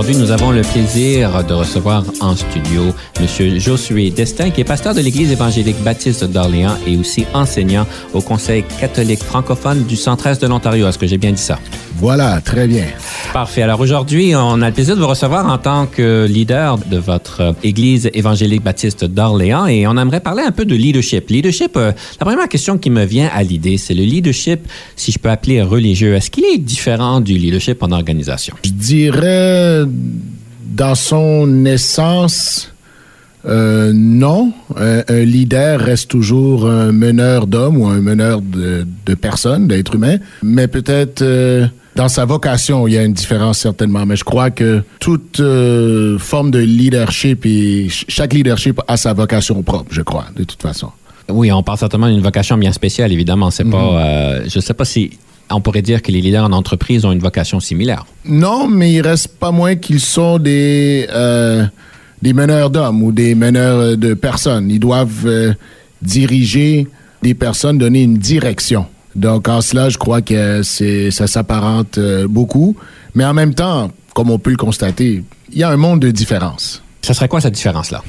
Aujourd'hui, nous avons le plaisir de recevoir en studio M. Josué Destin, qui est pasteur de l'Église évangélique baptiste d'Orléans et aussi enseignant au Conseil catholique francophone du centre-est de l'Ontario. Est-ce que j'ai bien dit ça? Voilà, très bien. Parfait. Alors aujourd'hui, on a le plaisir de vous recevoir en tant que leader de votre Église évangélique baptiste d'Orléans et on aimerait parler un peu de leadership. Leadership, euh, la première question qui me vient à l'idée, c'est le leadership, si je peux appeler religieux. Est-ce qu'il est différent du leadership en organisation? Je dirais, dans son essence, euh, non. Un, un leader reste toujours un meneur d'hommes ou un meneur de, de personnes, d'êtres humains, mais peut-être... euh, dans sa vocation, il y a une différence certainement, mais je crois que toute euh, forme de leadership et ch- chaque leadership a sa vocation propre, je crois, de toute façon. Oui, on parle certainement d'une vocation bien spéciale, évidemment. C'est pas, euh, je sais pas si on pourrait dire que les leaders en entreprise ont une vocation similaire. Non, mais il reste pas moins qu'ils sont des euh, des meneurs d'hommes ou des meneurs de personnes. Ils doivent diriger des personnes, donner une direction. Donc en cela, je crois que c'est ça s'apparente euh, beaucoup, mais en même temps, comme on peut le constater, il y a un monde de différence. Ça serait quoi cette différence-là?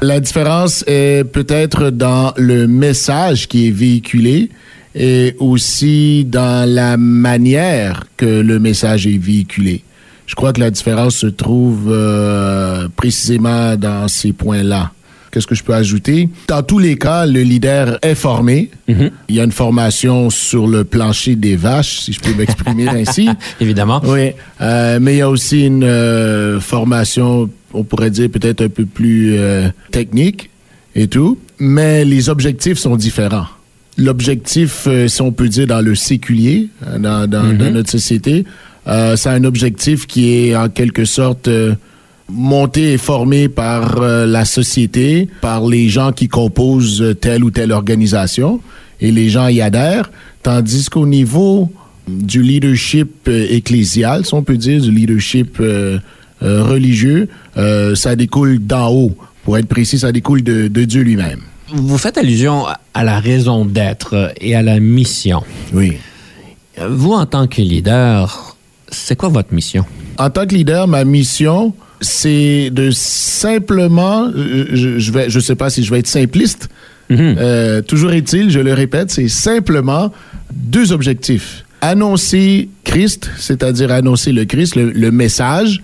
La différence est peut-être dans le message qui est véhiculé et aussi dans la manière que le message est véhiculé. Je crois que la différence se trouve euh, précisément dans ces points-là. Qu'est-ce que je peux ajouter? Dans tous les cas, le leader est formé. Il y a une formation sur le plancher des vaches, si je peux m'exprimer ainsi. Évidemment. Oui, euh, mais il y a aussi une euh, formation, on pourrait dire peut-être un peu plus euh, technique et tout, mais les objectifs sont différents. L'objectif, si on peut dire dans le séculier, dans, dans notre société, euh, c'est un objectif qui est en quelque sorte monté et formé par euh, la société, par les gens qui composent telle ou telle organisation, et les gens y adhèrent, tandis qu'au niveau du leadership euh, ecclésial, si on peut dire, du leadership euh, euh, religieux, ça découle d'en haut. Pour être précis, ça découle de, de Dieu lui-même. Vous faites allusion à la raison d'être et à la mission. Oui. Vous, en tant que leader, c'est quoi votre mission? En tant que leader, ma mission, c'est de simplement, euh, je, je vais, je sais pas si je vais être simpliste. Euh, toujours est-il, je le répète, c'est simplement deux objectifs. Annoncer Christ, c'est-à-dire annoncer le Christ, le, le message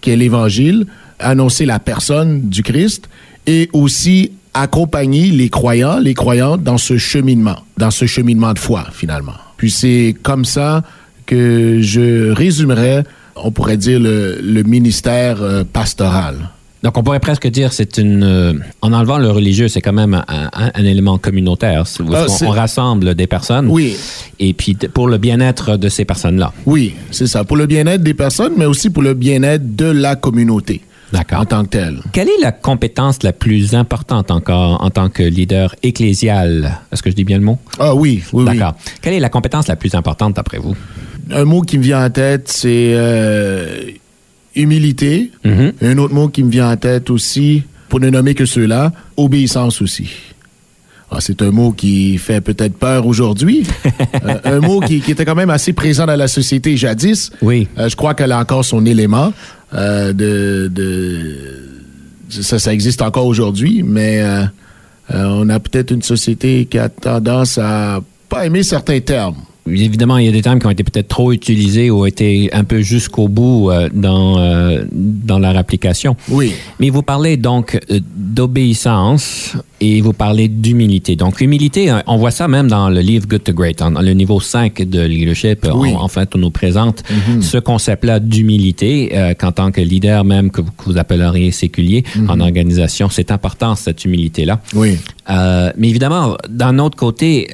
qui est l'évangile, annoncer la personne du Christ et aussi accompagner les croyants, les croyantes dans ce cheminement, dans ce cheminement de foi finalement. Puis c'est comme ça que je résumerais, on pourrait dire, le, le ministère euh, pastoral. Donc, on pourrait presque dire c'est une. euh, en enlevant le religieux, c'est quand même un, un- un élément communautaire. Ah, on, rassemble des personnes. Oui. Et puis, pour le bien-être de ces personnes-là. Oui, c'est ça. Pour le bien-être des personnes, mais aussi pour le bien-être de la communauté D'accord. en tant que telle. Quelle est la compétence la plus importante encore en tant que leader ecclésial? Est-ce que je dis bien le mot? Ah oui, oui, oui. D'accord. Quelle est la compétence la plus importante d'après vous? Un mot qui me vient en tête, c'est euh, humilité. Mhm. Un autre mot qui me vient en tête aussi, pour ne nommer que ceux-là, obéissance aussi. Ah, c'est un mot qui fait peut-être peur aujourd'hui. Euh, un mot qui, qui était quand même assez présent dans la société jadis. Oui. Euh, je crois qu'elle a encore son élément euh, de, de ça, ça existe encore aujourd'hui, mais on a peut-être une société qui a tendance à pas aimer certains termes. Évidemment, il y a des termes qui ont été peut-être trop utilisés ou été un peu jusqu'au bout euh, dans, euh, dans leur application. Oui. Mais vous parlez donc euh, d'obéissance et vous parlez d'humilité. Donc, humilité, euh, on voit ça même dans le livre Good to Great, dans le niveau 5 de leadership. Oui. En, en fait, on nous présente ce concept-là d'humilité euh, qu'en tant que leader même que vous, que vous appelleriez séculier en organisation, c'est important cette humilité-là. Oui. Euh, mais évidemment, d'un autre côté,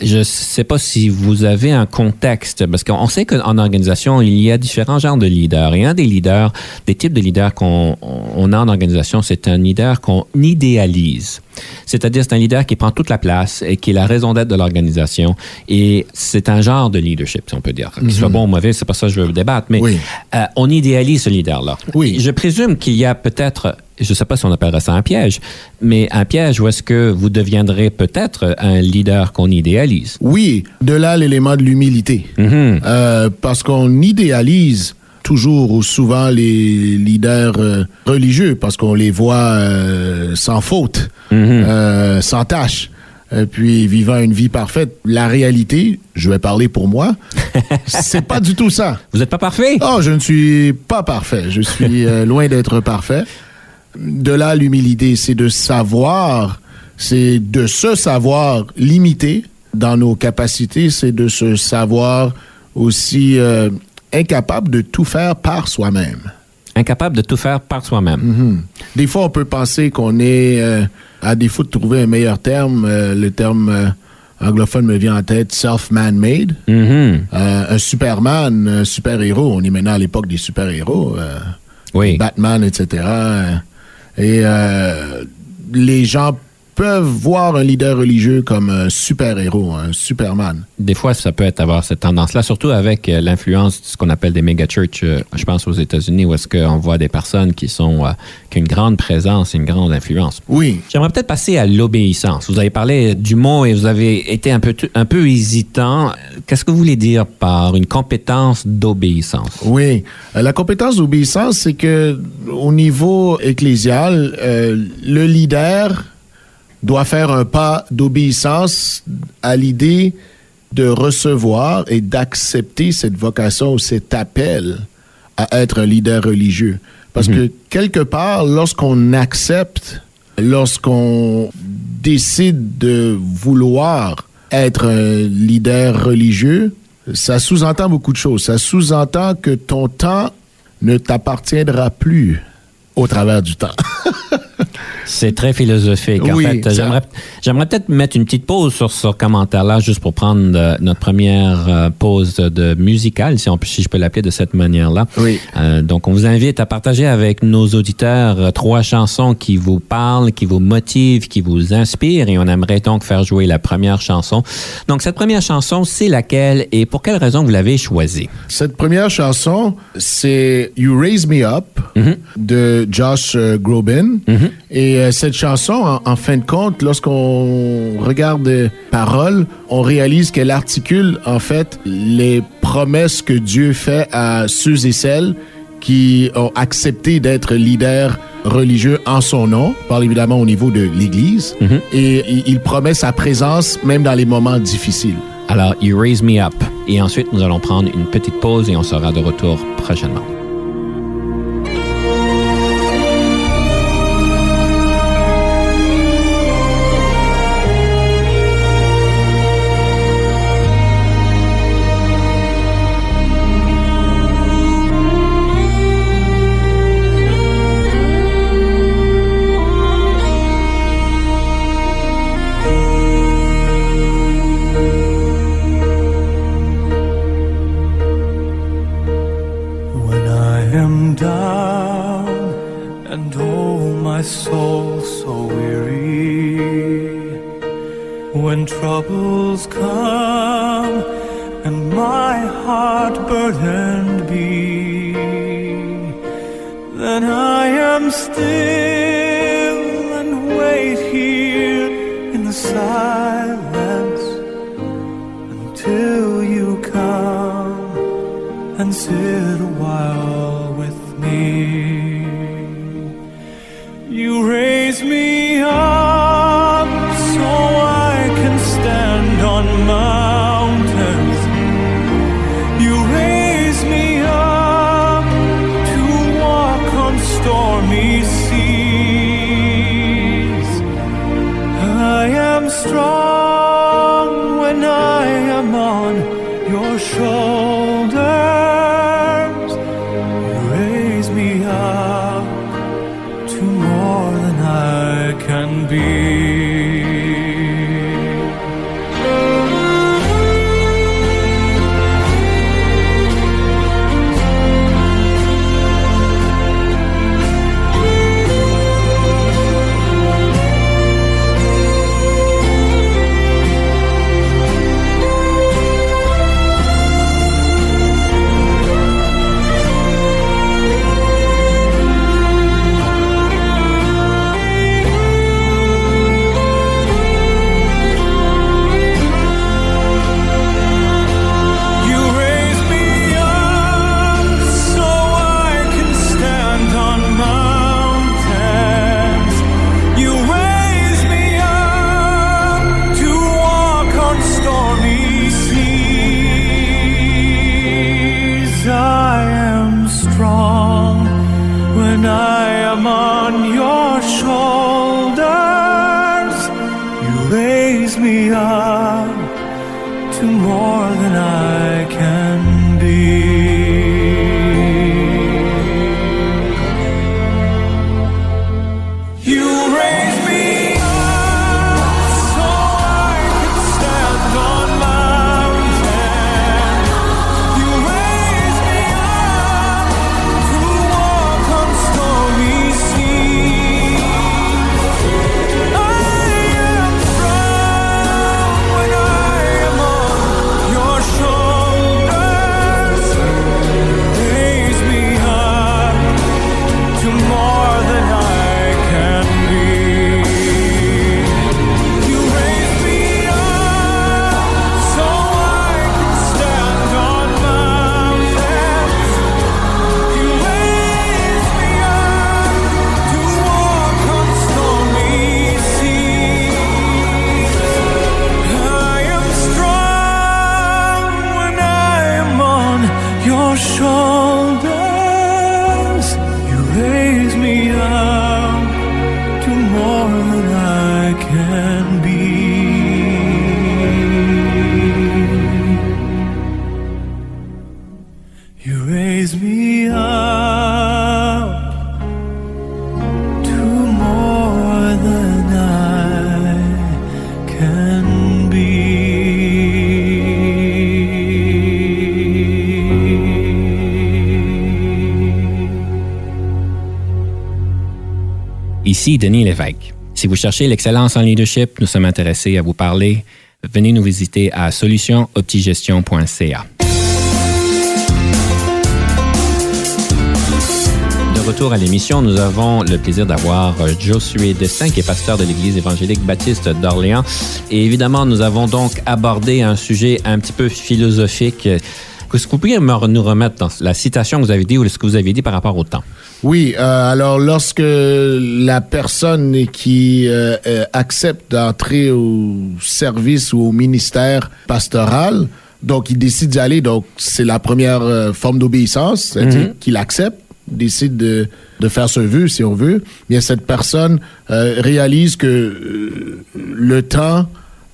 je sais pas si vous avez un contexte, parce qu'on sait qu'en organisation, il y a différents genres de leaders. Et un des leaders, des types de leaders qu'on on a en organisation, c'est un leader qu'on idéalise. C'est-à-dire, c'est un leader qui prend toute la place et qui est la raison d'être de l'organisation. Et c'est un genre de leadership, si on peut dire. Qu'il soit bon ou mauvais, c'est pas ça que je veux débattre, mais Oui. euh, on idéalise ce leader-là. Oui. Je présume qu'il y a peut-être, je ne sais pas si on appellerait ça un piège, mais un piège où est-ce que vous deviendrez peut-être un leader qu'on idéalise. Oui, de là l'élément de l'humilité. Mhm. Euh, parce qu'on idéalise toujours ou souvent les leaders euh, religieux parce qu'on les voit euh, sans faute, euh, sans tâche, et puis vivant une vie parfaite. La réalité, je vais parler pour moi, c'est pas du tout ça. Vous n'êtes pas parfait? Oh, je ne suis pas parfait. Je suis loin d'être parfait. De là, l'humilité, c'est de savoir, c'est de se savoir limité dans nos capacités, c'est de se savoir aussi incapable de tout faire par soi-même. Incapable de tout faire par soi-même. Mhm. Des fois, on peut penser qu'on est, euh, à défaut de trouver un meilleur terme, euh, le terme euh, anglophone me vient en tête, self-man-made. Mhm. Euh, un Superman, un super-héros, on est maintenant à l'époque des super-héros, Oui. Batman, etc. Et les gens peuvent voir un leader religieux comme un super-héros, un Superman. Des fois, ça peut être avoir cette tendance-là, surtout avec euh, l'influence de ce qu'on appelle des méga-churches, euh, je pense aux États-Unis, où est-ce qu'on voit des personnes qui sont euh, qui ont une grande présence et une grande influence. Oui. J'aimerais peut-être passer à l'obéissance. Vous avez parlé du mot et vous avez été un peu, un peu hésitant. Qu'est-ce que vous voulez dire par une compétence d'obéissance? Oui. La compétence d'obéissance, c'est que au niveau ecclésial, le leader doit faire un pas d'obéissance à l'idée de recevoir et d'accepter cette vocation ou cet appel à être un leader religieux. Parce que quelque part, lorsqu'on accepte, lorsqu'on décide de vouloir être un leader religieux, ça sous-entend beaucoup de choses. Ça sous-entend que ton temps ne t'appartiendra plus au travers du temps. C'est très philosophique. En fait, j'aimerais, j'aimerais peut-être mettre une petite pause sur ce commentaire-là, juste pour prendre euh, notre première euh, pause de musicale, si, on, si je peux l'appeler de cette manière-là. Oui. Euh, donc, on vous invite à partager avec nos auditeurs trois chansons qui vous parlent, qui vous motivent, qui vous inspirent, et on aimerait donc faire jouer la première chanson. Donc, cette première chanson, c'est laquelle et pour quelle raison vous l'avez choisie? Cette première chanson, c'est You Raise Me Up de Josh Groban. Et euh, cette chanson, en, en fin de compte, lorsqu'on regarde les paroles, on réalise qu'elle articule en fait les promesses que Dieu fait à ceux et celles qui ont accepté d'être leaders religieux en son nom, parle évidemment au niveau de l'Église, et il, il promet sa présence même dans les moments difficiles. Alors, You Raise Me Up. Et ensuite, nous allons prendre une petite pause et on sera de retour prochainement. Ici Denis Lévesque. Si vous cherchez l'excellence en leadership, nous sommes intéressés à vous parler. Venez nous visiter à solutionoptigestion.ca. De retour à l'émission, nous avons le plaisir d'avoir euh, Josué Destin, qui est pasteur de l'Église évangélique baptiste d'Orléans. Et évidemment, nous avons donc abordé un sujet un petit peu philosophique. Est-ce que vous pourriez nous remettre dans la citation que vous avez dit ou ce que vous avez dit par rapport au temps? Oui, euh, alors lorsque la personne qui euh, euh, accepte d'entrer au service ou au ministère pastoral, donc il décide d'y aller, donc c'est la première euh, forme d'obéissance, c'est-à-dire qu'il accepte, décide de, de faire ce vœu, si on veut, bien cette personne euh, réalise que le temps,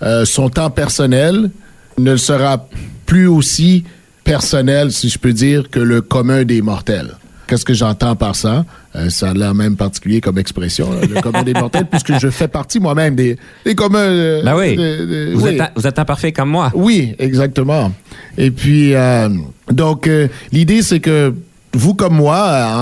euh, son temps personnel ne sera plus aussi personnel, si je peux dire, que le commun des mortels. Qu'est-ce que j'entends par ça? Euh, ça a l'air même particulier comme expression, là, le commun des mortels, puisque je fais partie moi-même des, des communs. euh, Ben oui. de- de- Vous, oui. êtes, vous êtes imparfait comme moi. Oui, exactement. Et puis, euh, donc, euh, l'idée, c'est que vous comme moi,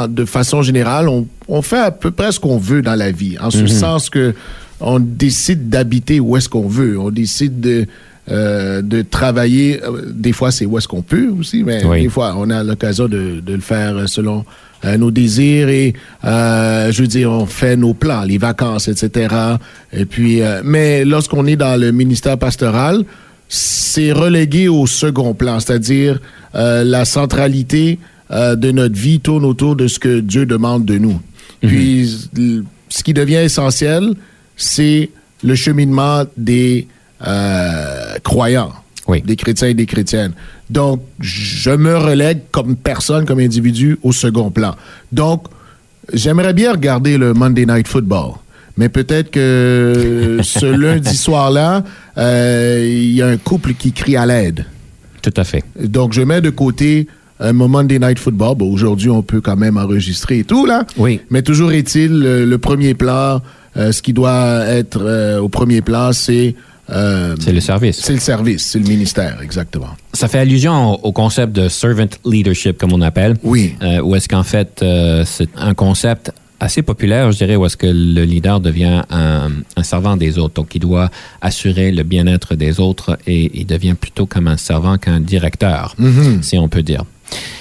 euh, de façon générale, on, on fait à peu près ce qu'on veut dans la vie, en ce sens que on décide d'habiter où est-ce qu'on veut, on décide de euh, de travailler. euh, Des fois, c'est où est-ce qu'on peut aussi, mais Oui. des fois, on a l'occasion de, de le faire selon euh, nos désirs et, euh, je veux dire, on fait nos plans, les vacances, etc. Et puis, euh, mais lorsqu'on est dans le ministère pastoral, c'est relégué au second plan, c'est-à-dire euh, la centralité euh, de notre vie tourne autour de ce que Dieu demande de nous. Puis, l- ce qui devient essentiel, c'est le cheminement des euh, croyants, Oui. des chrétiens et des chrétiennes. Donc, je me relègue comme personne, comme individu, au second plan. Donc, j'aimerais bien regarder le Monday Night Football. Mais peut-être que ce lundi soir-là, euh, il y a un couple qui crie à l'aide. Tout à fait. Donc, je mets de côté un Monday Night Football. Bon, aujourd'hui, on peut quand même enregistrer et tout, là. Oui. Mais toujours est-il, le, le premier plan, euh, ce qui doit être euh, au premier plan, c'est... euh, C'est le service. C'est le service, c'est le ministère, exactement. Ça fait allusion au, au concept de servant leadership, comme on appelle. Oui. Euh, où est-ce qu'en fait, euh, c'est un concept assez populaire, je dirais, où est-ce que le leader devient un, un servant des autres. Donc, il doit assurer le bien-être des autres et il devient plutôt comme un servant qu'un directeur, si on peut dire.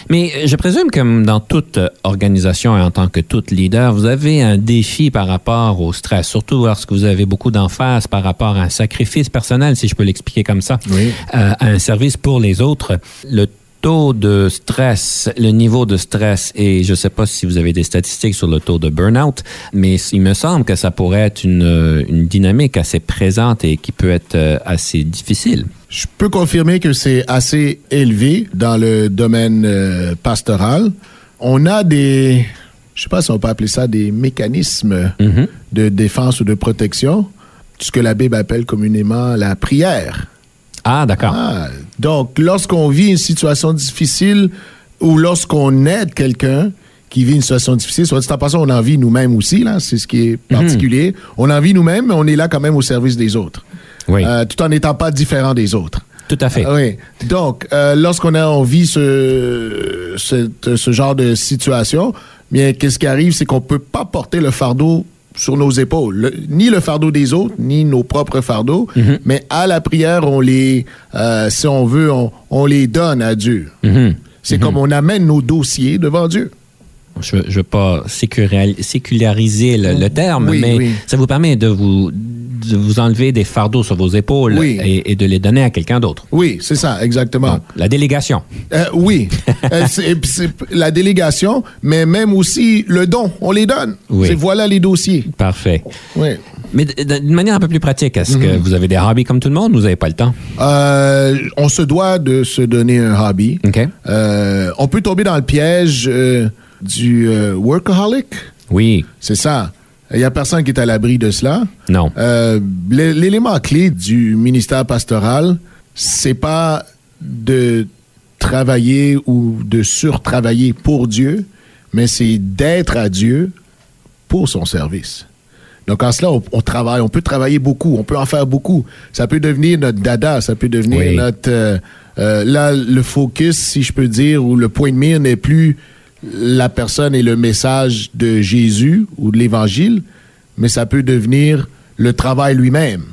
Mais je présume que dans toute organisation et en tant que tout leader, vous avez un défi par rapport au stress, surtout lorsque vous avez beaucoup d'emphase par rapport à un sacrifice personnel, si je peux l'expliquer comme ça, Oui. euh, à un service pour les autres. Le taux de stress, le niveau de stress, et je ne sais pas si vous avez des statistiques sur le taux de burn-out, mais il me semble que ça pourrait être une, une dynamique assez présente et qui peut être euh, assez difficile. Je peux confirmer que c'est assez élevé dans le domaine euh, pastoral. On a des je sais pas si on peut appeler ça des mécanismes Mhm. de défense ou de protection, ce que la Bible appelle communément la prière. Ah, d'accord. Ah, donc, lorsqu'on vit une situation difficile ou lorsqu'on aide quelqu'un qui vit une situation difficile, soit dit en passant, on en vit nous-mêmes aussi, là, c'est ce qui est particulier. On en vit nous-mêmes, mais on est là quand même au service des autres, Oui, Euh, tout en n'étant pas différent des autres. tout à fait. Ah Oui. Donc, euh, lorsqu'on a, on vit ce, cette- ce genre de situation, bien, qu'est-ce qui arrive, c'est qu'on peut pas porter le fardeau sur nos épaules, Le- ni le fardeau des autres, ni nos propres fardeaux, mais à la prière, on les, euh, si on veut, on, on les donne à Dieu. Mhm. C'est comme on amène nos dossiers devant Dieu. Je ne veux pas séculariser le, le terme, Oui, mais oui. ça vous permet de vous, de vous enlever des fardeaux sur vos épaules Oui. et, et de les donner à quelqu'un d'autre. Oui, c'est ça, exactement. Donc, la délégation. Euh, oui, Euh, c'est la délégation, mais même aussi le don, on les donne. Oui. C'est voilà les dossiers. Parfait. Oui. Mais d'une manière un peu plus pratique, est-ce que vous avez des hobbies comme tout le monde ou vous n'avez pas le temps? Euh, on se doit de se donner un hobby. OK. Euh, on peut tomber dans le piège du euh, workaholic? Oui. C'est ça. Il n'y a personne qui est à l'abri de cela. Non. Euh, l'é- L'élément clé du ministère pastoral, c'est pas de travailler ou de surtravailler pour Dieu, mais c'est d'être à Dieu pour son service. Donc en cela, on, on travaille, on peut travailler beaucoup, on peut en faire beaucoup. Ça peut devenir notre dada, ça peut devenir Oui. notre... euh, euh, là, le focus, si je peux dire, ou le point de mire n'est plus la personne et le message de Jésus ou de l'Évangile, mais ça peut devenir le travail lui-même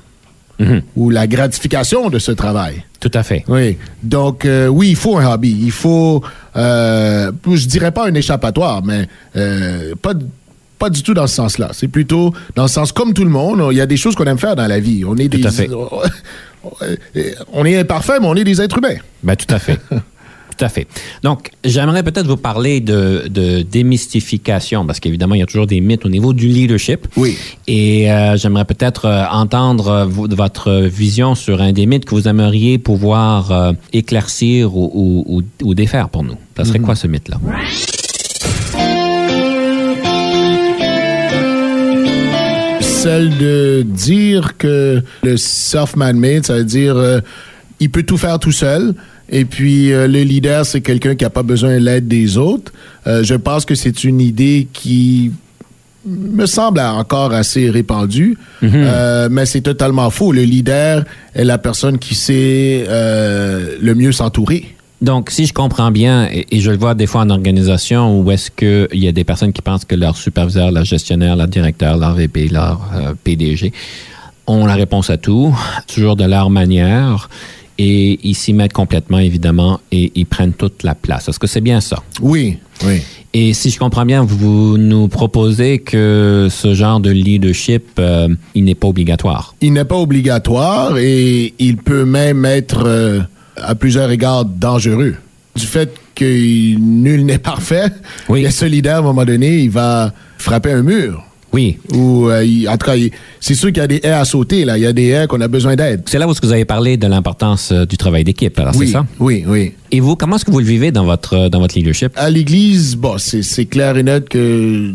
Mhm. ou la gratification de ce travail. Tout à fait. Oui. Donc, euh, oui, il faut un hobby. Il faut, euh, je dirais pas un échappatoire, mais euh, pas, pas du tout dans ce sens-là. C'est plutôt dans le sens comme tout le monde. Il y a des choses qu'on aime faire dans la vie. On est Tout des, à fait. on est imparfait, mais on est des êtres humains. Ben, tout à fait. tout à fait. Donc, j'aimerais peut-être vous parler de, de démystification, parce qu'évidemment, il y a toujours des mythes au niveau du leadership. Oui. Et euh, j'aimerais peut-être euh, entendre euh, vo- votre vision sur un des mythes que vous aimeriez pouvoir éclaircir ou, ou- ou- ou défaire pour nous. Ça serait quoi ce mythe-là? Celle de dire que le self-man made, ça veut dire il peut tout faire tout seul. Et puis euh, le leader, c'est quelqu'un qui n'a pas besoin de l'aide des autres. Euh, je pense que c'est une idée qui me semble encore assez répandue, Euh, mais c'est totalement faux. Le leader est la personne qui sait le mieux s'entourer. Donc, si je comprends bien, et, et je le vois des fois en organisation où est-ce qu'il y a des personnes qui pensent que leur superviseur, leur gestionnaire, leur directeur, leur VP, leur PDG ont la réponse à tout, toujours de leur manière, et ils s'y mettent complètement, évidemment, et ils prennent toute la place. Est-ce que c'est bien ça? Oui, oui. Et si je comprends bien, vous nous proposez que ce genre de leadership, euh, il n'est pas obligatoire. Il n'est pas obligatoire et il peut même être euh, à plusieurs égards dangereux. Du fait que nul n'est parfait, Oui. a ce leader, à un moment donné, il va frapper un mur. Oui. Ou, euh, il- en tout cas, c'est sûr qu'il y a des haies à sauter, là. Il y a des haies qu'on a besoin d'aide. C'est là où vous avez parlé de l'importance euh, du travail d'équipe. Alors, Oui, c'est ça? oui, oui. Et vous, comment est-ce que vous le vivez dans votre, euh, dans votre leadership? À l'église, bon, c'est c'est clair et net que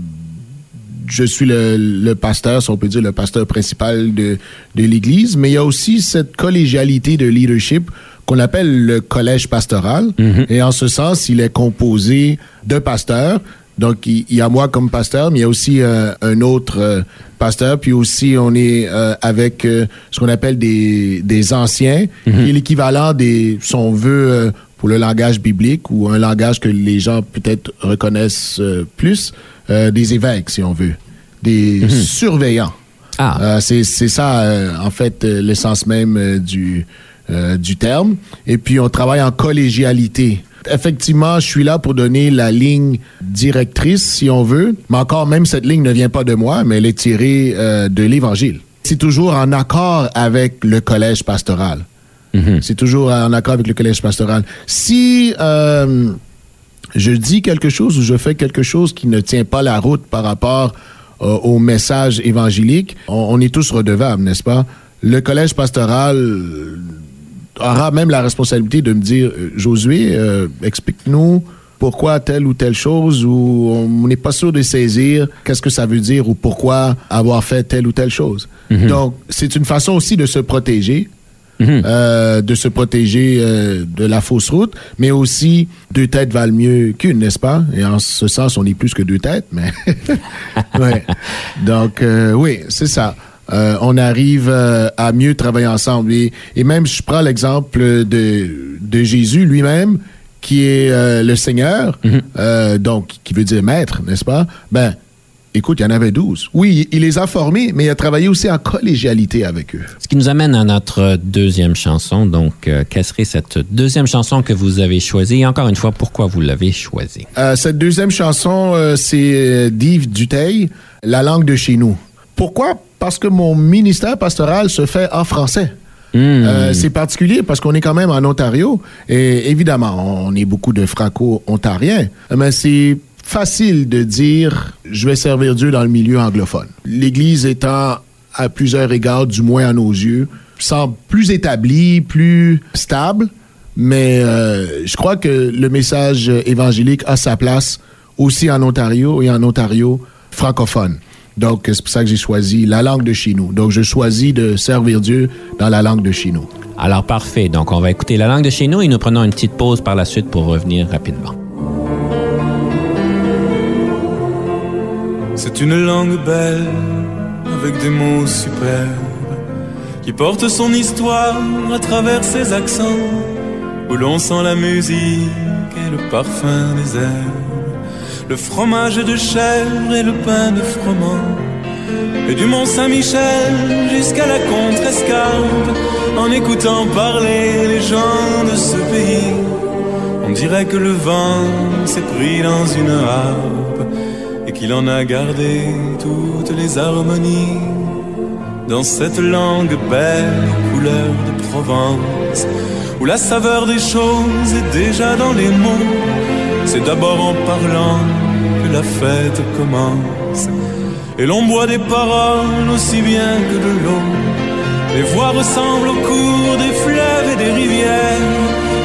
je suis le, le pasteur, si on peut dire, le pasteur principal de, de l'église, mais il y a aussi cette collégialité de leadership qu'on appelle le collège pastoral. Et en ce sens, il est composé de pasteurs. Donc, il, y a moi comme pasteur, mais il y a aussi euh, un autre euh, pasteur. Puis aussi, on est euh, avec ce qu'on appelle des, des anciens, qui est l'équivalent des, si on veut, pour le langage biblique ou un langage que les gens peut-être reconnaissent plus, des évêques, si on veut, des surveillants. Ah, c'est ça, en fait, l'essence même du, du terme. Et puis, on travaille en collégialité. Effectivement, je suis là pour donner la ligne directrice, si on veut. Mais encore, même cette ligne ne vient pas de moi, mais elle est tirée euh, de l'Évangile. C'est toujours en accord avec le collège pastoral. mhm. C'est toujours en accord avec le collège pastoral. Si euh, je dis quelque chose ou je fais quelque chose qui ne tient pas la route par rapport euh, au message évangélique, on, on est tous redevables, n'est-ce pas? Le collège pastoral aura même la responsabilité de me dire, euh, Josué, euh, explique-nous pourquoi telle ou telle chose ou on n'est pas sûr de saisir qu'est-ce que ça veut dire ou pourquoi avoir fait telle ou telle chose. Donc, c'est une façon aussi de se protéger. euh, de se protéger euh, de la fausse route, mais aussi deux têtes valent mieux qu'une, n'est-ce pas? Et en ce sens, on est plus que deux têtes, mais ouais. Donc euh, oui, c'est ça. Euh, on arrive euh, à mieux travailler ensemble. Et, et même, je prends l'exemple de, de Jésus lui-même, qui est euh, le Seigneur, euh, donc qui veut dire maître, n'est-ce pas? Ben, écoute, il y en avait 12. Oui, il les a formés, mais il a travaillé aussi en collégialité avec eux. Ce qui nous amène à notre deuxième chanson. Donc, euh, quelle serait cette deuxième chanson que vous avez choisie? Et encore une fois, pourquoi vous l'avez choisie? Euh, cette deuxième chanson, euh, c'est d'Yves Duteil, La langue de chez nous. Pourquoi? Parce que mon ministère pastoral se fait en français. Euh, c'est particulier parce qu'on est quand même en Ontario et évidemment, on est beaucoup de franco-ontariens, mais c'est facile de dire je vais servir Dieu dans le milieu anglophone. L'Église étant à plusieurs égards, du moins à nos yeux, semble plus établie, plus stable, mais euh, je crois que le message évangélique a sa place aussi en Ontario et en Ontario francophone. Donc, c'est pour ça que j'ai choisi la langue de chez nous. Donc, je choisis de servir Dieu dans la langue de chez nous. Alors, parfait. Donc, on va écouter la langue de chez nous et nous prenons une petite pause par la suite pour revenir rapidement. C'est une langue belle, avec des mots superbes, qui porte son histoire à travers ses accents, où l'on sent la musique et le parfum des herbes, le fromage de chèvre et le pain de froment, et du Mont Saint-Michel jusqu'à la Contrescarpe, en écoutant parler les gens de ce pays. On dirait que le vent s'est pris dans une harpe et qu'il en a gardé toutes les harmonies. Dans cette langue belle, couleur de Provence, où la saveur des choses est déjà dans les mots. C'est d'abord en parlant la fête commence. Et l'on boit des paroles aussi bien que de l'eau. Les voix ressemblent au cours des fleuves et des rivières.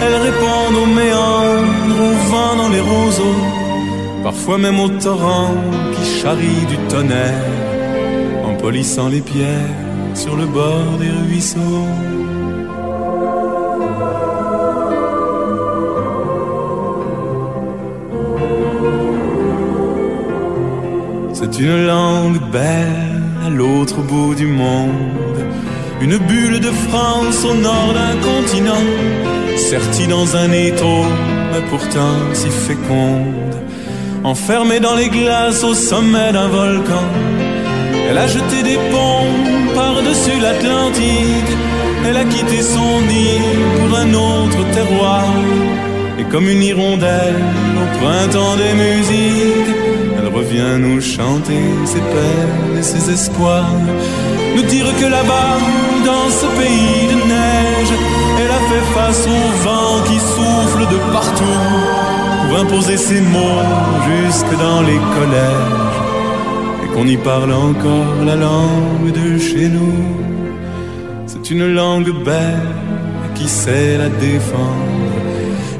Elles répondent aux méandres, au vent dans les roseaux. Parfois même au torrent qui charrie du tonnerre. En polissant les pierres sur le bord des ruisseaux. C'est une langue belle à l'autre bout du monde. Une bulle de France au nord d'un continent. Sertie dans un étau, mais pourtant si féconde. Enfermée dans les glaces au sommet d'un volcan. Elle a jeté des ponts par-dessus l'Atlantique. Elle a quitté son nid pour un autre terroir. Et comme une hirondelle au printemps des musiques, revient nous chanter ses peines et ses espoirs. Nous dire que là-bas, dans ce pays de neige, elle a fait face au vent qui souffle de partout pour imposer ses mots jusque dans les collèges et qu'on y parle encore la langue de chez nous. C'est une langue belle qui sait la défendre.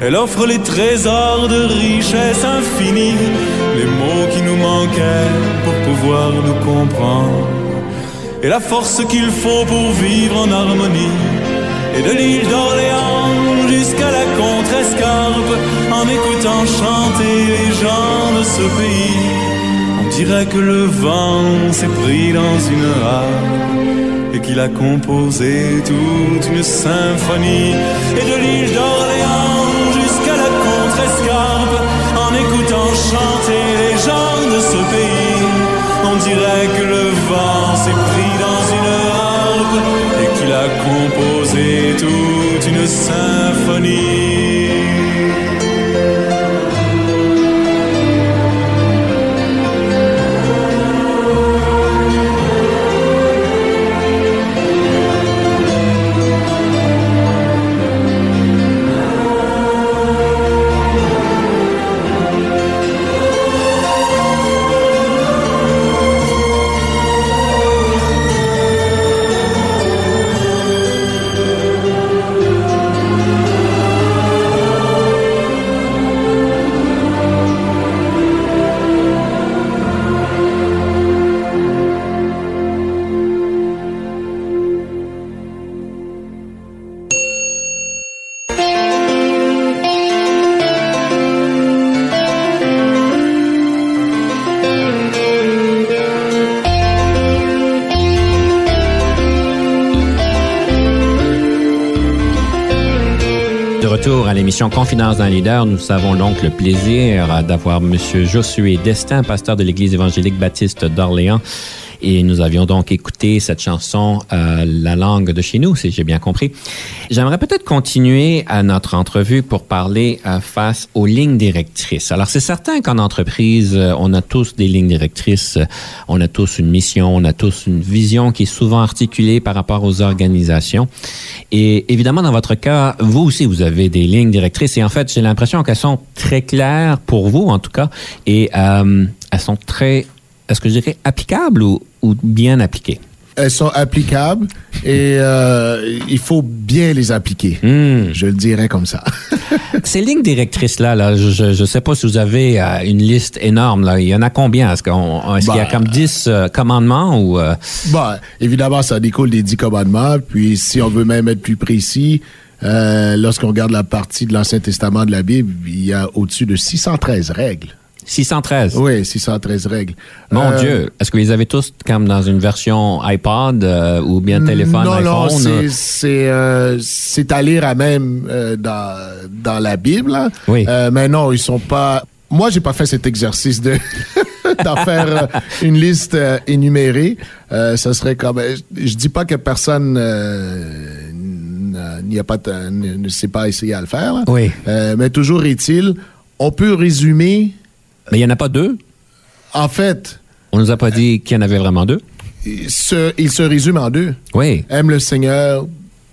Elle offre les trésors de richesse infinie, les mots qui nous manquaient pour pouvoir nous comprendre, et la force qu'il faut pour vivre en harmonie. Et de l'île d'Orléans jusqu'à la Contrescarpe, en écoutant chanter les gens de ce pays, on dirait que le vent s'est pris dans une harpe et qu'il a composé toute une symphonie. Et de l'île d'Orléans jusqu'à la Contrescarpe, en écoutant chanter on dirait que le vent s'est pris dans une harpe et qu'il a composé toute une symphonie. L'émission Confidence d'un leader. Nous avons donc le plaisir d'avoir M. Josué Destin, pasteur de l'Église évangélique baptiste d'Orléans. Et nous avions donc écouté cette chanson, euh, La langue de chez nous, si j'ai bien compris. J'aimerais peut-être continuer à notre entrevue pour parler euh, face aux lignes directrices. Alors, c'est certain qu'en entreprise, euh, on a tous des lignes directrices, on a tous une mission, on a tous une vision qui est souvent articulée par rapport aux organisations. Et évidemment, dans votre cas, vous aussi, vous avez des lignes directrices. Et en fait, j'ai l'impression qu'elles sont très claires pour vous, en tout cas, et euh, elles sont très est-ce que je dirais applicables ou, bien appliquées? Elles sont applicables et euh, il faut bien les appliquer. Hmm. Je le dirais comme ça. Ces lignes directrices-là, là, je ne sais pas si vous avez euh, une liste énorme. Là. Il y en a combien? Est-ce, qu'il y a bah, comme 10 euh, commandements? ou bah, Évidemment, ça découle des 10 commandements. Puis si on veut même être plus précis, lorsqu'on regarde la partie de l'Ancien Testament de la Bible, il y a au-dessus de 613 règles. 613. Oui, 613 règles. Mon euh, Dieu, est-ce que vous les avez tous comme dans une version iPod euh, ou bien téléphone non, iPhone? Non, c'est euh, c'est à lire à même dans, dans la Bible. Hein. Oui. mais non, ils sont pas... Moi, j'ai pas fait cet exercice de d'en faire une liste énumérée. ça serait comme... Je dis pas que personne n'y a pas ne, sait pas essayer à le faire. Oui. mais toujours est-il, on peut résumer mais il n'y en a pas deux? En fait. On nous a pas dit qu'il y en avait vraiment deux? Il se, il se résume en deux. Oui. Aime le Seigneur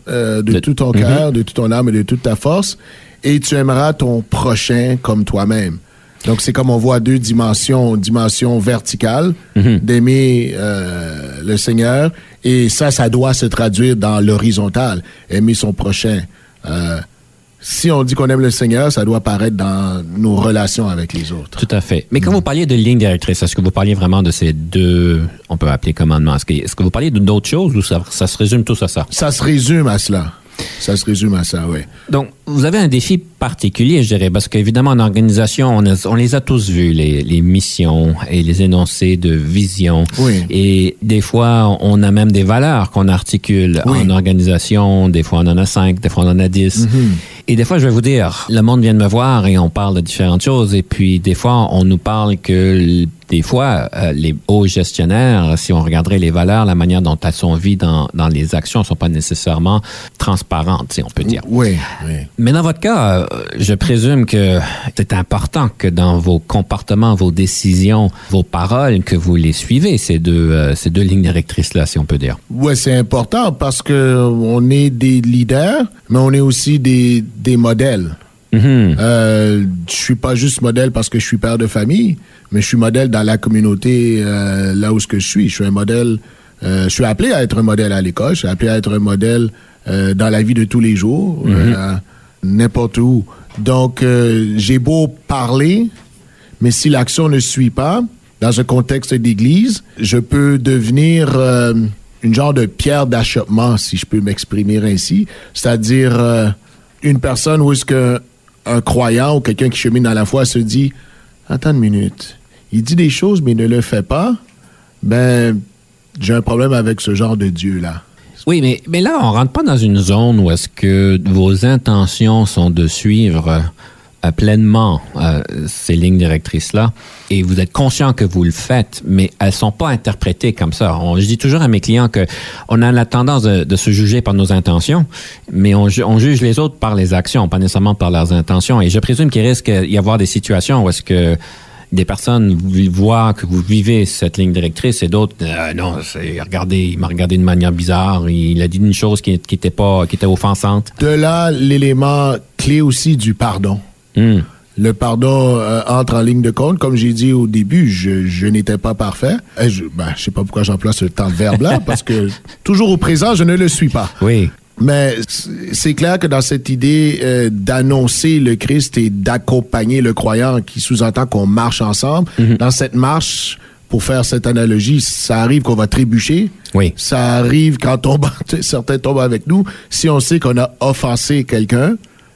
euh, de, tout ton cœur, mhm. de toute ton âme et de toute ta force, et tu aimeras ton prochain comme toi-même. Donc, c'est comme on voit deux dimensions, dimension verticale mhm. d'aimer euh, le Seigneur, et ça, ça doit se traduire dans l'horizontale, aimer son prochain. Euh, si on dit qu'on aime le Seigneur, ça doit apparaître dans nos relations avec les autres. Tout à fait. Mais quand vous parliez de ligne directrice, est-ce que vous parliez vraiment de ces deux, on peut appeler commandements? Est-ce que, vous parliez d'autres choses ou ça, ça se résume tout à ça? Ça se résume à cela. Ça se résume à ça, oui. Donc, vous avez un défi particulier, je dirais, parce qu'évidemment, en organisation, on, on, les a tous vus, les, les, missions et les énoncés de vision. Oui. Et des fois, on a même des valeurs qu'on articule en organisation. Des fois, on en a cinq, des fois, on en a dix. Mm-hmm. Et des fois, je vais vous dire, le monde vient de me voir et on parle de différentes choses. Et puis, des fois, on nous parle que des fois, euh, les hauts gestionnaires, si on regarderait les valeurs, la manière dont elles sont vues dans, dans les actions, ne sont pas nécessairement transparentes, si on peut dire. Oui, oui. Mais dans votre cas, euh, je présume que c'est important que dans vos comportements, vos décisions, vos paroles, que vous les suivez, ces deux, euh, ces deux lignes directrices-là, si on peut dire. Oui, c'est important parce que on est des leaders, mais on est aussi des, des modèles. Mm-hmm. Euh, je suis pas juste modèle parce que je suis père de famille, mais je suis modèle dans la communauté euh, là où ce que je suis. Je suis un modèle. Euh, je suis appelé à être un modèle à l'école. Je suis appelé à être un modèle dans la vie de tous les jours, mm-hmm. N'importe où. Donc j'ai beau parler, mais si l'action ne suit pas dans un contexte d'église, je peux devenir une genre de pierre d'achoppement, si je peux m'exprimer ainsi. C'est-à-dire une personne où est-ce que un croyant ou quelqu'un qui chemine dans la foi se dit Attends une minute, il dit des choses mais il ne le fait pas, ben, j'ai un problème avec ce genre de Dieu-là. Oui, mais, mais là, on rentre pas dans une zone où est-ce que vos intentions sont de suivre euh, pleinement euh, ces lignes directrices-là et vous êtes conscient que vous le faites, mais elles sont pas interprétées comme ça. On, je dis toujours à mes clients que on a la tendance de, se juger par nos intentions, mais on, on, juge les autres par les actions, pas nécessairement par leurs intentions. Et je présume qu'il risque d'y avoir des situations où est-ce que des personnes voient que vous vivez cette ligne directrice et d'autres euh, non regardez il m'a regardé de manière bizarre il a dit une chose qui, qui était pas qui était offensante de là l'élément clé aussi du pardon Hmm. Le pardon euh, entre en ligne de compte. Comme j'ai dit au début, je, n'étais pas parfait. Et je, ben, je sais pas pourquoi j'emploie ce temps de verbe-là, parce que toujours au présent, je ne le suis pas. Oui. Mais c'est clair que dans cette idée euh, d'annoncer le Christ et d'accompagner le croyant, qui sous-entend qu'on marche ensemble, mhm. dans cette marche, pour faire cette analogie, ça arrive qu'on va trébucher. Oui. Ça arrive quand tombe, certains tombent avec nous. Si on sait qu'on a offensé quelqu'un,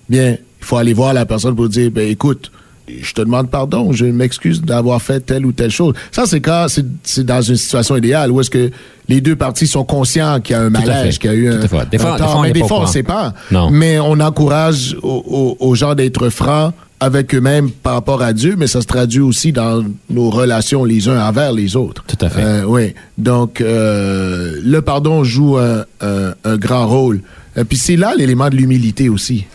bien, il faut aller voir la personne pour dire, ben écoute, je te demande pardon, je m'excuse d'avoir fait telle ou telle chose. Ça, c'est quand c'est dans une situation idéale où est-ce que les deux parties sont conscients qu'il y a un malaise, qu'il y a eu un. Des fois- des fois, on mais des fois, on ne sait pas. Non. Mais on encourage aux, aux- aux gens d'être francs avec eux-mêmes par rapport à Dieu, mais ça se traduit aussi dans nos relations les uns envers les autres. Tout à fait. Euh, oui. Donc, euh, le pardon joue un, un- un grand rôle. Et puis c'est là l'élément de l'humilité aussi.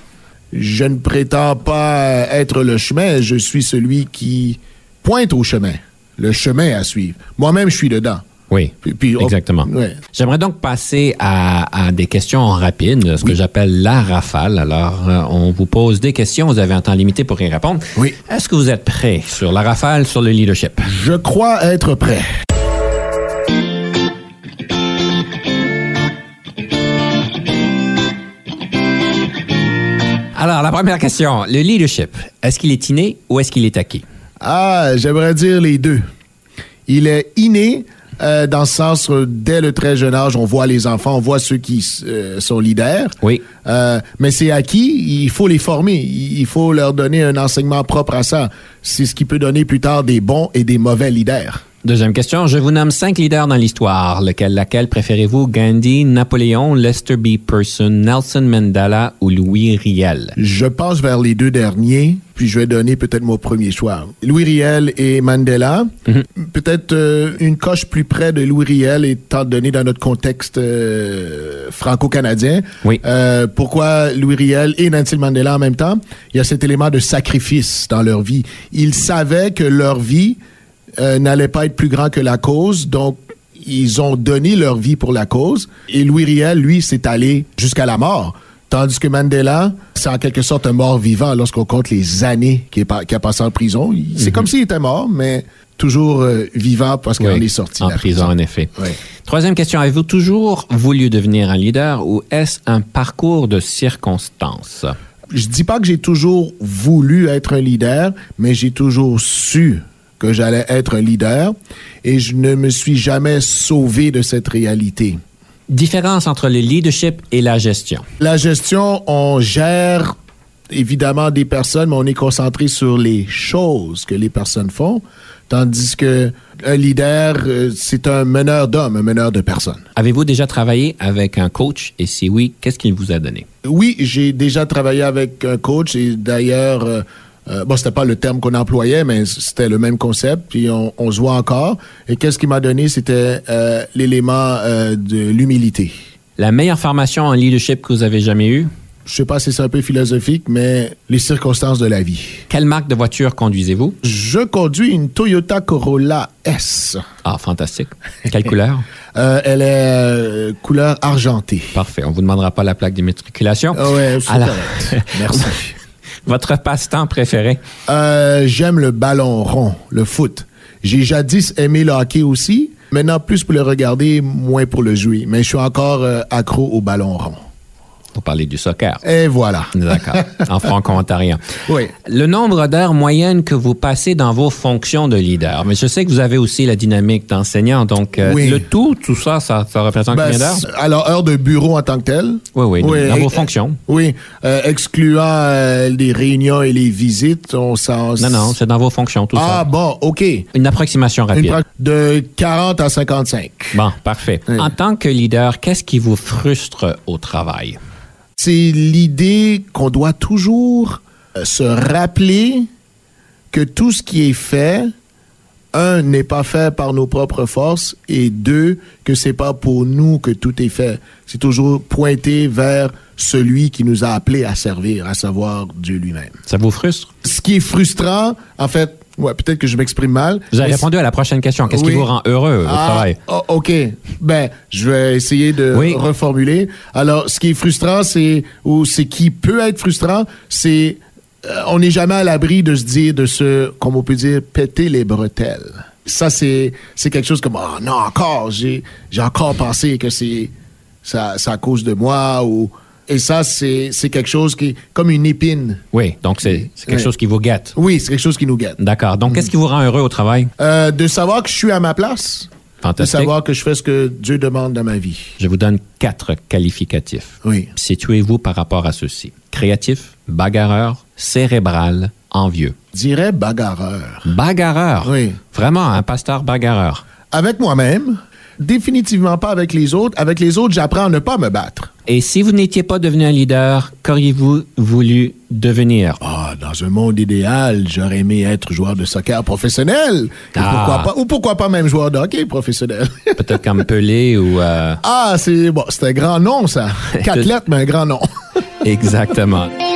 Je ne prétends pas être le chemin, je suis celui qui pointe au chemin, le chemin à suivre. Moi-même, je suis dedans. Oui, Puis- puis- oh, exactement. ouais. J'aimerais donc passer à, à des questions rapides, ce que j'appelle la rafale. Alors, euh, on vous pose des questions, vous avez un temps limité pour y répondre. Oui. Est-ce que vous êtes prêt sur la rafale, sur le leadership? Je crois être prêt. Alors, la première question, le leadership, est-ce qu'il est inné ou est-ce qu'il est acquis? Ah, j'aimerais dire les deux. Il est inné euh, dans le sens, euh, dès le très jeune âge, on voit les enfants, on voit ceux qui euh, sont leaders. Oui. Euh, mais c'est acquis, il faut les former, il faut leur donner un enseignement propre à ça. C'est ce qui peut donner plus tard des bons et des mauvais leaders. Deuxième question, je vous nomme cinq leaders dans l'histoire. Lequel, laquelle préférez-vous? Gandhi, Napoléon, Lester B. Person, Nelson Mandela ou Louis Riel? Je pense vers les deux derniers, puis je vais donner peut-être mon premier choix. Louis Riel et Mandela. Peut-être euh, une coche plus près de Louis Riel, étant donné dans notre contexte euh, franco-canadien. Oui. Euh, pourquoi Louis Riel et Nelson Mandela en même temps? Il y a cet élément de sacrifice dans leur vie. Ils savaient que leur vie euh, n'allait pas être plus grand que la cause, donc ils ont donné leur vie pour la cause. Et Louis Riel, lui, s'est allé jusqu'à la mort. Tandis que Mandela, c'est en quelque sorte un mort vivant lorsqu'on compte les années qu'il a passé en prison. C'est comme s'il était mort, mais toujours euh, vivant parce qu'il Oui, en est sorti. En prison, en effet. Oui. Troisième question, avez-vous toujours voulu devenir un leader ou est-ce un parcours de circonstances? je dis pas que j'ai toujours voulu être un leader, mais j'ai toujours su que j'allais être un leader et je ne me suis jamais sauvé de cette réalité. Différence entre le leadership et la gestion. La gestion, on gère évidemment des personnes, mais on est concentré sur les choses que les personnes font, tandis que un leader, euh, c'est un meneur d'hommes, un meneur de personnes. Avez-vous déjà travaillé avec un coach? Et si oui, qu'est-ce qu'il vous a donné? Oui, j'ai déjà travaillé avec un coach et d'ailleurs, euh, bon, c'était pas le terme qu'on employait, mais c'était le même concept, puis on, on se voit encore. Et qu'est-ce qu'il m'a donné, c'était euh, l'élément euh, de l'humilité. La meilleure formation en leadership que vous avez jamais eue? Je sais pas si c'est un peu philosophique, mais les circonstances de la vie. Quelle marque de voiture conduisez-vous? Je conduis une Toyota Corolla S. Ah, fantastique. Quelle couleur? Euh, elle est couleur argentée. Parfait. On vous demandera pas la plaque d'immatriculation. Ah ouais, c'est correct. Merci. Votre passe-temps préféré? Euh, J'aime le ballon rond, le foot. J'ai jadis aimé le hockey aussi. Maintenant, plus pour le regarder, moins pour le jouer. Mais je suis encore euh, accro au ballon rond. Pour parler du soccer. Et voilà. D'accord. En franco-ontarien. Oui. Le nombre d'heures moyennes que vous passez dans vos fonctions de leader. Mais je sais que vous avez aussi la dynamique d'enseignant. Donc, euh, Oui. le tout, tout ça, ça, ça représente Ben, combien d'heures? alors, heure de bureau en tant que telle. Oui, oui, Oui, dans et- vos fonctions. Oui, euh, excluant euh, les réunions et les visites, on s'en... Non, non, c'est dans vos fonctions, tout Ah ça. bon, OK. Une approximation Une rapide. de 40 à 55. Bon, parfait. Oui. En tant que leader, qu'est-ce qui vous frustre au travail? C'est l'idée qu'on doit toujours euh, se rappeler que tout ce qui est fait, un, n'est pas fait par nos propres forces, et deux, que c'est pas pour nous que tout est fait. C'est toujours pointé vers celui qui nous a appelés à servir, à savoir Dieu lui-même. Ça vous frustre? Ce qui est frustrant, en fait, ouais, peut-être que je m'exprime mal. Vous avez répondu à la prochaine question. Qu'est-ce qui vous rend heureux au ah, travail? oh, OK. Ben, je vais essayer de Oui. reformuler. Alors, ce qui est frustrant, c'est, ou ce qui peut être frustrant, c'est, euh, on n'est jamais à l'abri de se dire, de se, comme on peut dire, péter les bretelles. Ça, c'est, c'est quelque chose comme, oh non, encore, j'ai, j'ai encore pensé que c'est, ça, c'est à cause de moi, ou, et ça, c'est quelque chose qui est comme une épine. Oui, donc c'est quelque chose qui vous gâte. Oui, c'est quelque chose qui nous gâte. D'accord. Donc, qu'est-ce mm. qui vous rend heureux au travail? Euh, de savoir que je suis à ma place. Fantastique. De savoir que je fais ce que Dieu demande dans ma vie. Je vous donne quatre qualificatifs. Oui. Situez-vous par rapport à ceci. Créatif, bagarreur, cérébral, envieux. Dirais bagarreur. Bagarreur? Oui. Vraiment, un pasteur bagarreur. Avec moi-même définitivement pas avec les autres. Avec les autres, j'apprends à ne pas me battre. Et si vous n'étiez pas devenu un leader, qu'auriez-vous voulu devenir? Ah, dans un monde idéal, j'aurais aimé être joueur de soccer professionnel. Ah. Ou pourquoi pas même joueur de hockey professionnel? Peut-être comme Pelé ou... Euh, ah, c'est bon, un grand nom, ça. Qu'athlète, mais un grand nom. Exactement.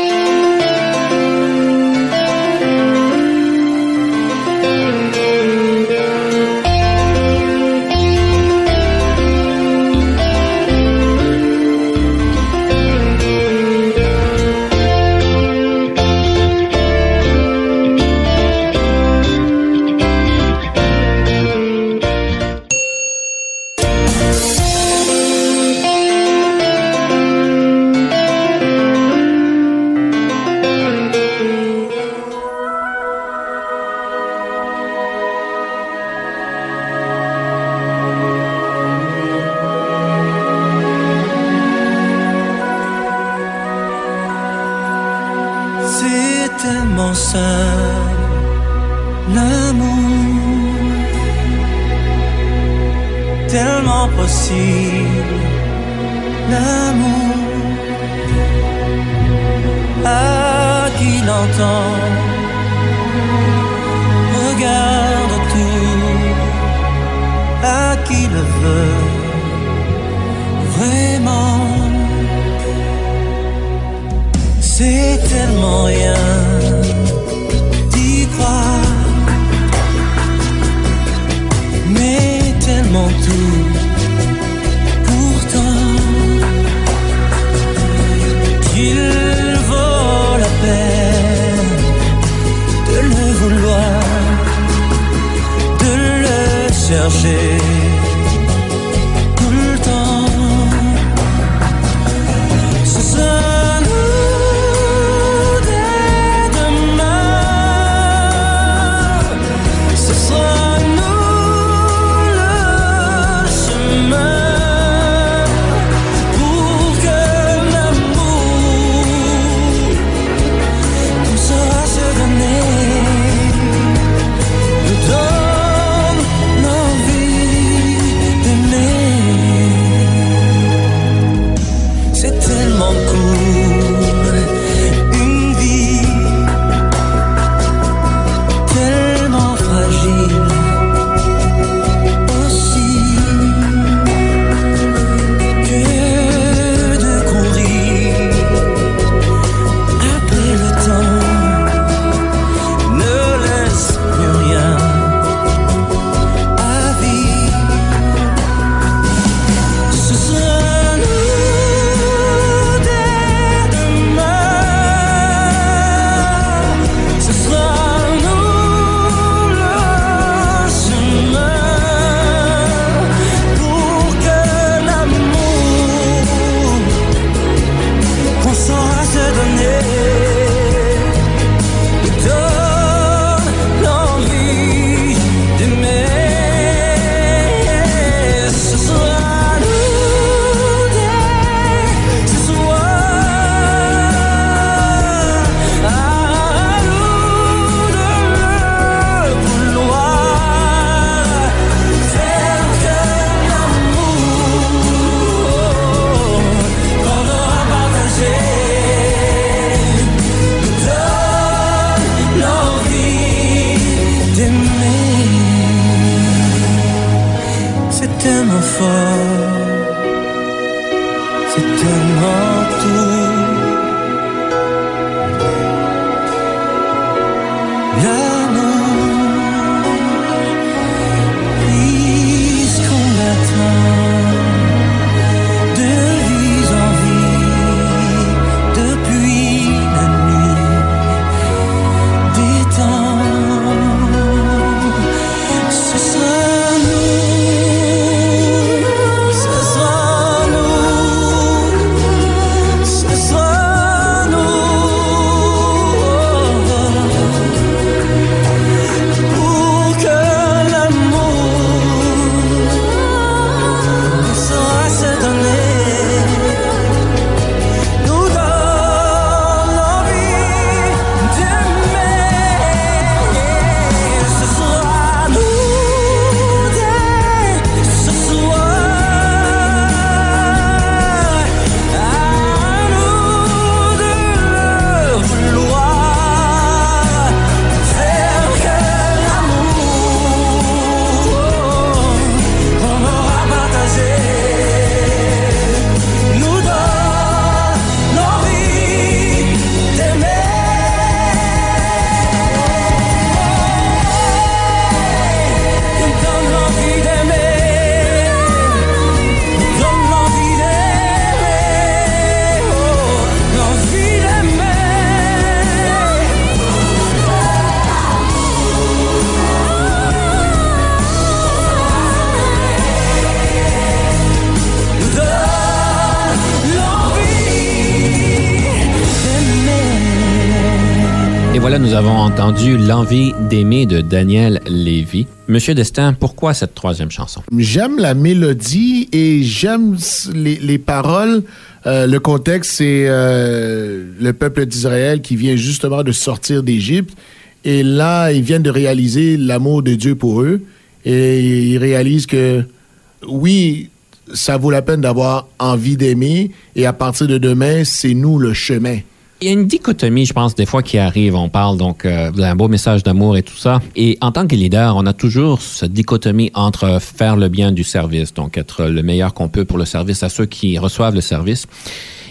sé. Entendu L'envie d'aimer de Daniel Lévy. Monsieur Destin, pourquoi cette troisième chanson? J'aime la mélodie et j'aime les, les paroles. Euh, le contexte, c'est euh, le peuple d'Israël qui vient justement de sortir d'Égypte. Et là, ils viennent de réaliser l'amour de Dieu pour eux. Et ils réalisent que, oui, ça vaut la peine d'avoir envie d'aimer. Et à partir de demain, c'est nous le chemin. Il y a une dichotomie, je pense, des fois qui arrive. On parle donc euh, vous avez un beau message d'amour et tout ça. Et en tant que leader, on a toujours cette dichotomie entre faire le bien du service, donc être le meilleur qu'on peut pour le service à ceux qui reçoivent le service,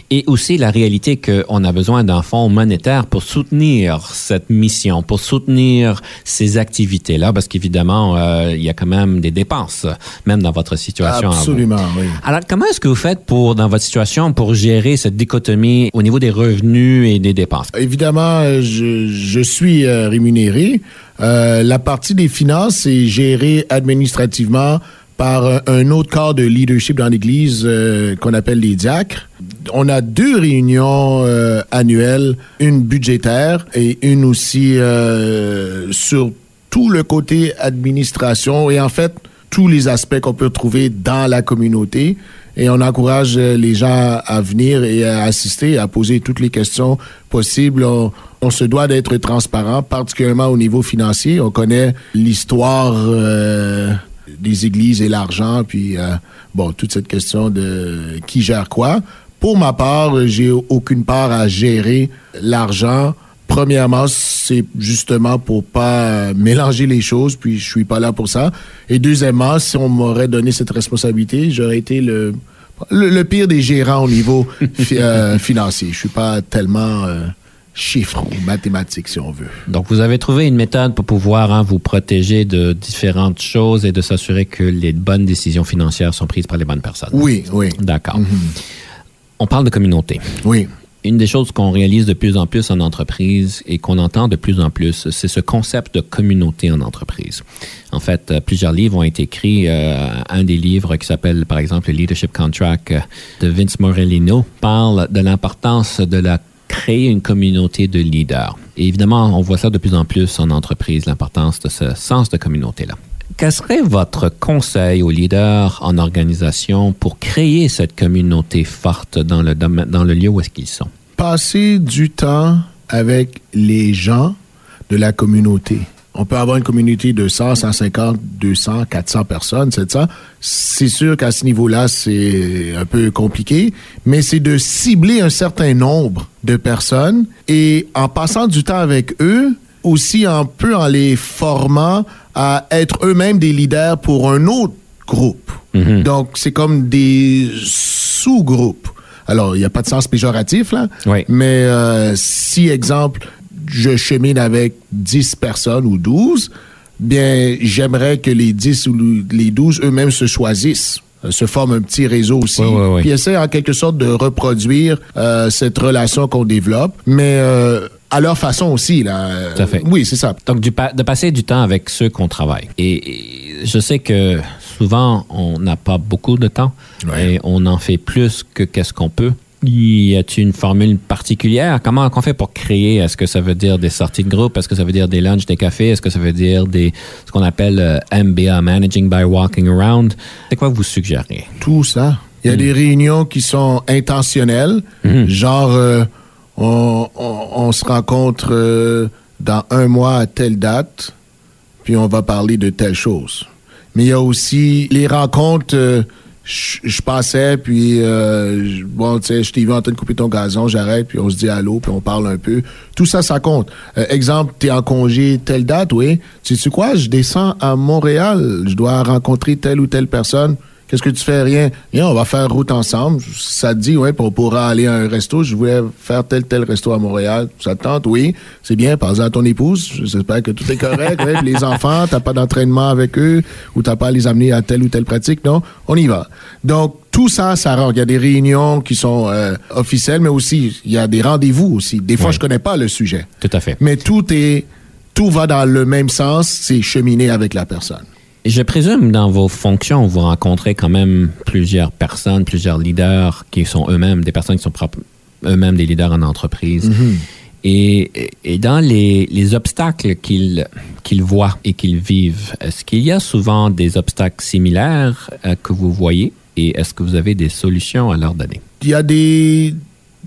et aussi la réalité qu'on a besoin d'un fonds monétaire pour soutenir cette mission, pour soutenir ces activités-là, parce qu'évidemment, euh, il y a quand même des dépenses, même dans votre situation. Absolument, oui. Alors, comment est-ce que vous faites pour, dans votre situation, pour gérer cette dichotomie au niveau des revenus et des dépenses? Évidemment, euh, je, je suis euh, rémunéré. Euh, la partie des finances est gérée administrativement par un autre corps de leadership dans l'Église euh, qu'on appelle les diacres. On a deux réunions euh, annuelles, une budgétaire et une aussi euh, sur tout le côté administration et en fait tous les aspects qu'on peut trouver dans la communauté. Et on encourage les gens à venir et à assister, à poser toutes les questions possibles. On se doit d'être transparent, particulièrement au niveau financier. On connaît l'histoire des églises et l'argent, puis euh, bon, toute cette question de qui gère quoi. Pour ma part, j'ai aucune part à gérer l'argent. Premièrement, c'est justement pour pas euh, mélanger les choses, puis je suis pas là pour ça. Et deuxièmement, si on m'aurait donné cette responsabilité, j'aurais été le, le, pire des gérants au niveau euh, financier. Je suis pas tellement chiffre ou mathématique, si on veut. Donc, vous avez trouvé une méthode pour pouvoir hein, vous protéger de différentes choses et de s'assurer que les bonnes décisions financières sont prises par les bonnes personnes. Oui, oui, D'accord. On parle de communauté. oui. Une des choses qu'on réalise de plus en plus en entreprise et qu'on entend de plus en plus, c'est ce concept de communauté en entreprise. En fait, euh, plusieurs livres ont été écrits. Euh, un des livres qui s'appelle, par exemple, le Leadership Contract euh, de Vince Morellino parle de l'importance de la créer une communauté de leaders. Et évidemment, on voit ça de plus en plus en entreprise, l'importance de ce sens de communauté-là. Quel serait votre conseil aux leaders en organisation pour créer cette communauté forte dans le, dans le lieu où est-ce qu'ils sont? passer du temps avec les gens de la communauté. On peut avoir une communauté de 100, 150, 200, 400 personnes, 700. C'est sûr qu'à ce niveau-là, c'est un peu compliqué, mais c'est de cibler un certain nombre de personnes et en passant du temps avec eux, aussi un peu en les formant à être eux-mêmes des leaders pour un autre groupe. Donc, c'est comme des sous-groupes. Alors, il n'y a pas de sens péjoratif, là. Oui. Mais euh, si, exemple, je chemine avec 10 personnes ou 12, bien, j'aimerais que les 10 ou les 12 eux-mêmes se choisissent euh, se forment un petit réseau aussi, Oui, oui, oui. puis essaient en quelque sorte de reproduire euh, cette relation qu'on développe, mais euh, à leur façon aussi. Là. Tout à fait. Oui, c'est ça. Donc, du pa- de passer du temps avec ceux qu'on travaille. Et, et je sais que souvent, on n'a pas beaucoup de temps et on en fait plus que qu'est-ce qu'on peut. Y a-t-il une formule particulière? Comment on fait pour créer? Est-ce que ça veut dire des sorties de groupe? Est-ce que ça veut dire des lunchs, des cafés? Est-ce que ça veut dire des, ce qu'on appelle euh, MBA, Managing by Walking Around? C'est quoi vous suggérez? Tout ça. Il y a des réunions qui sont intentionnelles, genre euh, on, on- on se rencontre euh, dans un mois à telle date, puis on va parler de telle chose. Mais il y a aussi les rencontres. Je passais, puis euh, bon, tu sais, je t'ai vu en train de couper ton gazon, j'arrête, puis on se dit allô, puis on parle un peu. Tout ça, ça compte. Euh, exemple, t'es en congé telle date, oui. Tu sais quoi, je descends à Montréal, je dois rencontrer telle ou telle personne. Qu'est-ce que tu fais? Rien. Viens, on va faire route ensemble. Ça te dit, ouais, on pourra aller à un resto. Je voulais faire tel, tel resto à Montréal. Ça te tente? Oui. C'est bien. Pense à ton épouse. J'espère que tout est correct. ouais. Les enfants, t'as pas d'entraînement avec eux ou t'as pas à les amener à telle ou telle pratique. Non? On y va. Donc, tout ça, ça rentre. Il y a des réunions qui sont euh, officielles, mais aussi, il y a des rendez-vous aussi. Des fois, Ouais. je connais pas le sujet. Tout à fait. Mais tout est, tout va dans le même sens. C'est cheminer avec la personne. Je présume dans vos fonctions, vous rencontrez quand même plusieurs personnes, plusieurs leaders qui sont eux-mêmes des personnes qui sont eux-mêmes des leaders en entreprise. Et, et dans les, les obstacles qu'ils voient et qu'ils vivent, est-ce qu'il y a souvent des obstacles similaires euh, que vous voyez? Et est-ce que vous avez des solutions à leur donner? Il y a des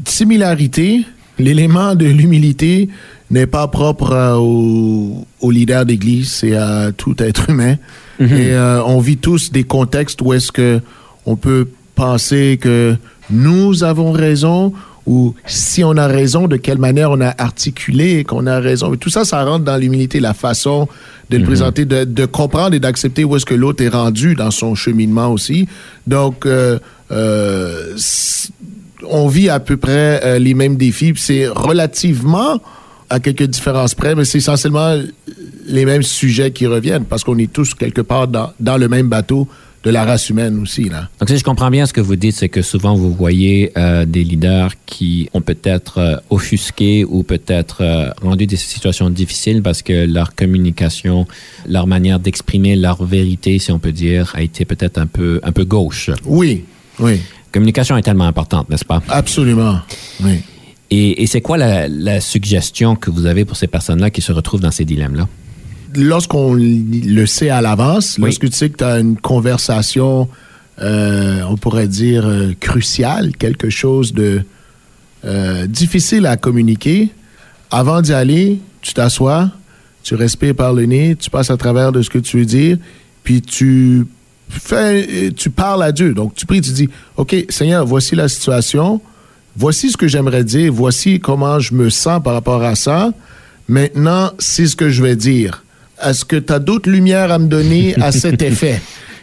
similarités. L'élément de l'humilité n'est pas propre euh, aux, aux leaders d'église, c'est à tout être humain. Et euh, on vit tous des contextes où est-ce que on peut penser que nous avons raison ou si on a raison, de quelle manière on a articulé qu'on a raison. Et tout ça, ça rentre dans l'humilité, la façon de le présenter, de, de comprendre et d'accepter où est-ce que l'autre est rendu dans son cheminement aussi. Donc, euh, euh, on vit à peu près euh, les mêmes défis. C'est relativement à quelques différences près, mais c'est essentiellement les mêmes sujets qui reviennent parce qu'on est tous quelque part dans, dans le même bateau de la race humaine aussi. Là. Donc, si je comprends bien ce que vous dites, c'est que souvent vous voyez euh, des leaders qui ont peut-être euh, offusqué ou peut-être euh, rendu des situations difficiles parce que leur communication, leur manière d'exprimer leur vérité, si on peut dire, a été peut-être un peu, un peu gauche. Oui, oui, Communication est tellement importante, n'est-ce pas? absolument. Oui. Et, et c'est quoi la, la suggestion que vous avez pour ces personnes-là qui se retrouvent dans ces dilemmes-là? lorsqu'on le sait à l'avance, Oui. lorsque tu sais que tu as une conversation, euh, on pourrait dire, euh, cruciale, quelque chose de euh, difficile à communiquer, avant d'y aller, tu t'assois, tu respires par le nez, tu passes à travers de ce que tu veux dire, puis tu fais, tu parles à Dieu. Donc, tu pries, tu dis, OK, Seigneur, voici la situation, voici ce que j'aimerais dire, voici comment je me sens par rapport à ça. Maintenant, c'est ce que je vais dire. Est-ce que tu as d'autres lumières à me donner à cet effet?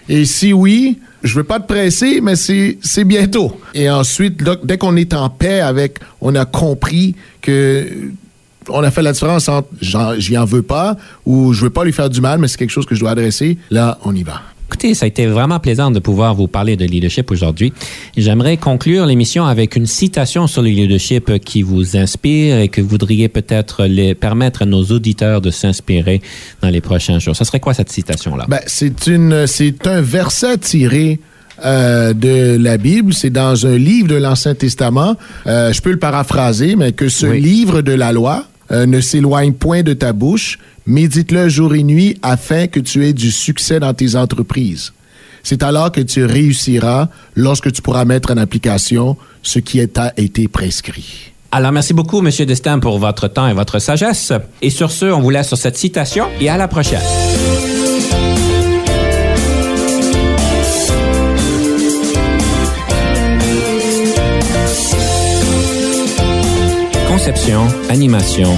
Et si oui, je veux pas te presser, mais c'est bientôt. Et ensuite, là, dès qu'on est en paix avec, on a compris que on a fait la différence entre j'en- j'y en veux pas ou je veux pas lui faire du mal, mais c'est quelque chose que je dois adresser. Là, on y va. Écoutez, ça a été vraiment plaisant de pouvoir vous parler de leadership aujourd'hui. J'aimerais conclure l'émission avec une citation sur le leadership qui vous inspire et que vous voudriez peut-être les permettre à nos auditeurs de s'inspirer dans les prochains jours. Ce serait quoi cette citation-là? Ben, c'est une, c'est un verset tiré euh, de la Bible. C'est dans un livre de l'Ancien Testament. Euh, je peux le paraphraser, mais que ce Oui. livre de la loi euh, ne s'éloigne point de ta bouche. Médite-le jour et nuit afin que tu aies du succès dans tes entreprises. C'est alors que tu réussiras lorsque tu pourras mettre en application ce qui est- a été prescrit. Alors, merci beaucoup, Monsieur Destin, pour votre temps et votre sagesse. Et sur ce, on vous laisse sur cette citation et à la prochaine. Conception, animation,